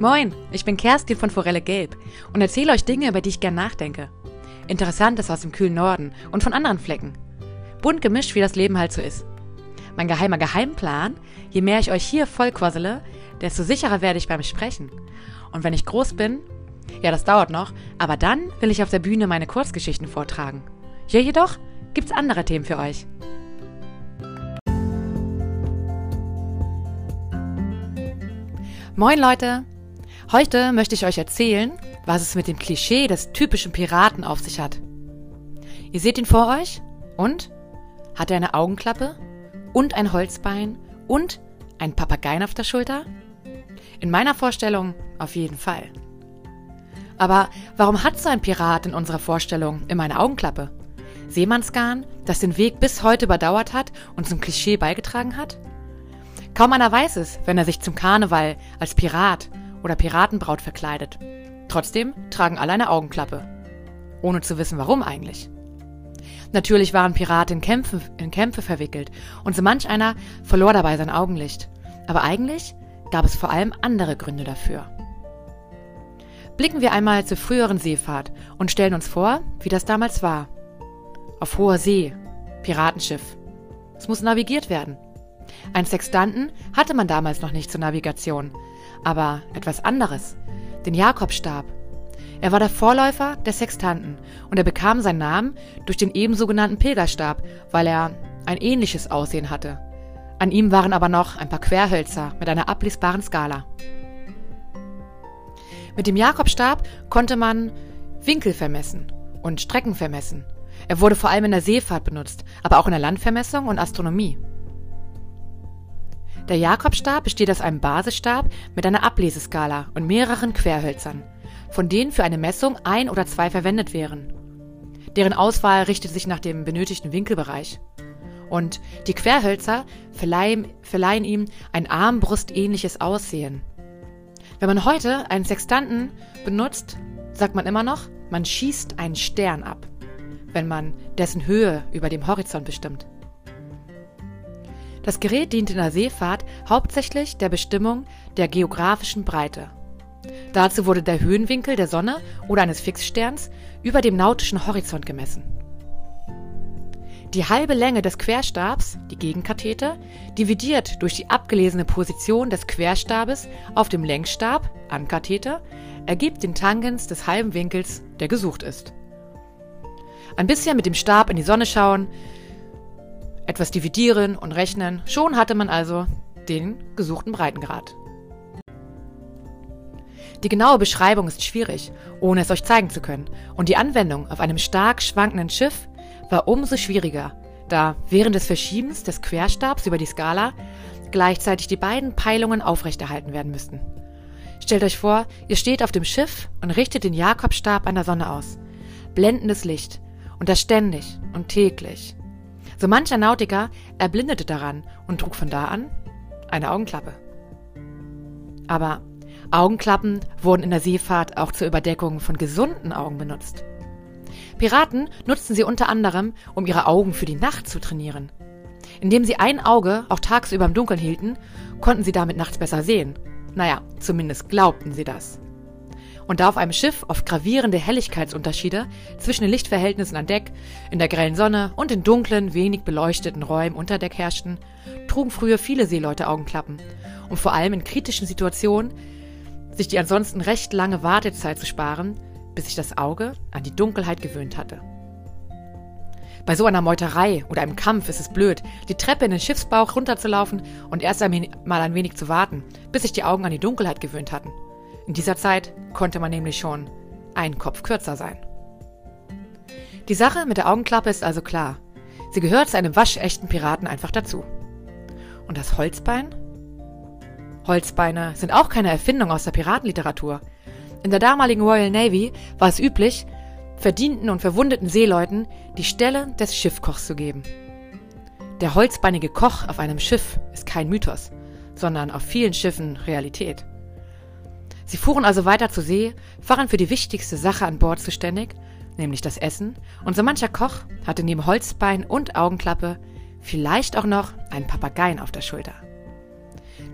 Moin, ich bin Kerstin von Forelle Gelb und erzähle euch Dinge, über die ich gern nachdenke. Interessantes aus dem kühlen Norden und von anderen Flecken. Bunt gemischt, wie das Leben halt so ist. Mein geheimer Geheimplan, je mehr ich euch hier vollquassele, desto sicherer werde ich beim Sprechen. Und wenn ich groß bin, ja, das dauert noch, aber dann will ich auf der Bühne meine Kurzgeschichten vortragen. Hier jedoch gibt's andere Themen für euch. Moin Leute! Heute möchte ich euch erzählen, was es mit dem Klischee des typischen Piraten auf sich hat. Ihr seht ihn vor euch und? Hat er eine Augenklappe und ein Holzbein und ein Papageien auf der Schulter? In meiner Vorstellung auf jeden Fall. Aber warum hat so ein Pirat in unserer Vorstellung immer eine Augenklappe? Seemannsgarn, das den Weg bis heute überdauert hat und zum Klischee beigetragen hat? Kaum einer weiß es, wenn er sich zum Karneval als Pirat oder Piratenbraut verkleidet. Trotzdem tragen alle eine Augenklappe. Ohne zu wissen, warum eigentlich. Natürlich waren Piraten in Kämpfe, in Kämpfe verwickelt und so manch einer verlor dabei sein Augenlicht. Aber eigentlich gab es vor allem andere Gründe dafür. Blicken wir einmal zur früheren Seefahrt und stellen uns vor, wie das damals war. Auf hoher See, Piratenschiff. Es muss navigiert werden. Ein Sextanten hatte man damals noch nicht zur Navigation, aber etwas anderes, den Jakobstab. Er war der Vorläufer der Sextanten und er bekam seinen Namen durch den ebenso genannten Pilgerstab, weil er ein ähnliches Aussehen hatte. An ihm waren aber noch ein paar Querhölzer mit einer ablesbaren Skala. Mit dem Jakobstab konnte man Winkel vermessen und Strecken vermessen. Er wurde vor allem in der Seefahrt benutzt, aber auch in der Landvermessung und Astronomie. Der Jakobstab besteht aus einem Basisstab mit einer Ableseskala und mehreren Querhölzern, von denen für eine Messung ein oder zwei verwendet wären. Deren Auswahl richtet sich nach dem benötigten Winkelbereich. Und die Querhölzer verleihen, verleihen ihm ein armbrustähnliches Aussehen. Wenn man heute einen Sextanten benutzt, sagt man immer noch, man schießt einen Stern ab, wenn man dessen Höhe über dem Horizont bestimmt. Das Gerät dient in der Seefahrt hauptsächlich der Bestimmung der geografischen Breite. Dazu wurde der Höhenwinkel der Sonne oder eines Fixsterns über dem nautischen Horizont gemessen. Die halbe Länge des Querstabs, die Gegenkathete, dividiert durch die abgelesene Position des Querstabes auf dem Längsstab, Ankathete, ergibt den Tangens des halben Winkels, der gesucht ist. Ein bisschen mit dem Stab in die Sonne schauen, etwas dividieren und rechnen, schon hatte man also den gesuchten Breitengrad. Die genaue Beschreibung ist schwierig, ohne es euch zeigen zu können, und die Anwendung auf einem stark schwankenden Schiff war umso schwieriger, da während des Verschiebens des Querstabs über die Skala gleichzeitig die beiden Peilungen aufrechterhalten werden müssten. Stellt euch vor, ihr steht auf dem Schiff und richtet den Jakobstab an der Sonne aus. Blendendes Licht, und das ständig und täglich. So mancher Nautiker erblindete daran und trug von da an eine Augenklappe. Aber Augenklappen wurden in der Seefahrt auch zur Überdeckung von gesunden Augen benutzt. Piraten nutzten sie unter anderem, um ihre Augen für die Nacht zu trainieren. Indem sie ein Auge auch tagsüber im Dunkeln hielten, konnten sie damit nachts besser sehen. Naja, zumindest glaubten sie das und da auf einem Schiff oft gravierende Helligkeitsunterschiede zwischen den Lichtverhältnissen an Deck, in der grellen Sonne und in dunklen, wenig beleuchteten Räumen unter Deck herrschten, trugen früher viele Seeleute Augenklappen, um vor allem in kritischen Situationen sich die ansonsten recht lange Wartezeit zu sparen, bis sich das Auge an die Dunkelheit gewöhnt hatte. Bei so einer Meuterei oder einem Kampf ist es blöd, die Treppe in den Schiffsbauch runterzulaufen und erst einmal ein wenig zu warten, bis sich die Augen an die Dunkelheit gewöhnt hatten. In dieser Zeit konnte man nämlich schon einen Kopf kürzer sein. Die Sache mit der Augenklappe ist also klar. Sie gehört zu einem waschechten Piraten einfach dazu. Und das Holzbein? Holzbeine sind auch keine Erfindung aus der Piratenliteratur. In der damaligen Royal Navy war es üblich, verdienten und verwundeten Seeleuten die Stelle des Schiffkochs zu geben. Der holzbeinige Koch auf einem Schiff ist kein Mythos, sondern auf vielen Schiffen Realität. Sie fuhren also weiter zur See, waren für die wichtigste Sache an Bord zuständig, nämlich das Essen, und so mancher Koch hatte neben Holzbein und Augenklappe vielleicht auch noch einen Papageien auf der Schulter.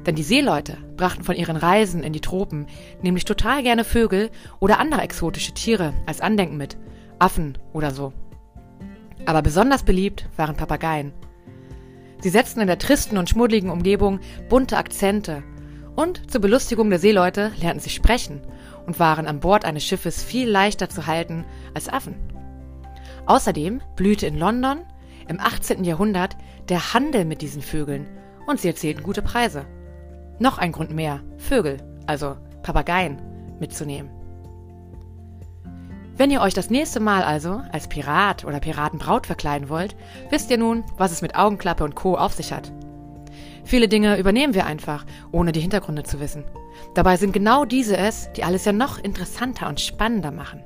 Denn die Seeleute brachten von ihren Reisen in die Tropen nämlich total gerne Vögel oder andere exotische Tiere als Andenken mit, Affen oder so. Aber besonders beliebt waren Papageien. Sie setzten in der tristen und schmuddeligen Umgebung bunte Akzente und zur Belustigung der Seeleute lernten sie sprechen und waren an Bord eines Schiffes viel leichter zu halten als Affen. Außerdem blühte in London im 18. Jahrhundert der Handel mit diesen Vögeln und sie erzielten gute Preise. Noch ein Grund mehr, Vögel, also Papageien, mitzunehmen. Wenn ihr euch das nächste Mal also als Pirat oder Piratenbraut verkleiden wollt, wisst ihr nun, was es mit Augenklappe und Co. auf sich hat. Viele Dinge übernehmen wir einfach, ohne die Hintergründe zu wissen. Dabei sind genau diese es, die alles ja noch interessanter und spannender machen.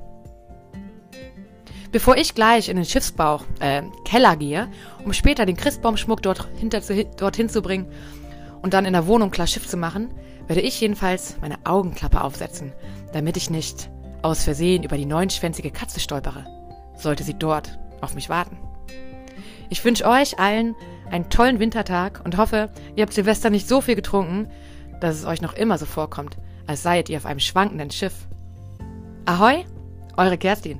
Bevor ich gleich in den Schiffsbauch, äh, Keller gehe, um später den Christbaumschmuck dort hinter zu, dorthin zu bringen und dann in der Wohnung klar Schiff zu machen, werde ich jedenfalls meine Augenklappe aufsetzen, damit ich nicht aus Versehen über die neunschwänzige Katze stolpere, sollte sie dort auf mich warten. Ich wünsche euch allen einen tollen Wintertag und hoffe, ihr habt Silvester nicht so viel getrunken, dass es euch noch immer so vorkommt, als seiet ihr auf einem schwankenden Schiff. Ahoi, eure Kerstin.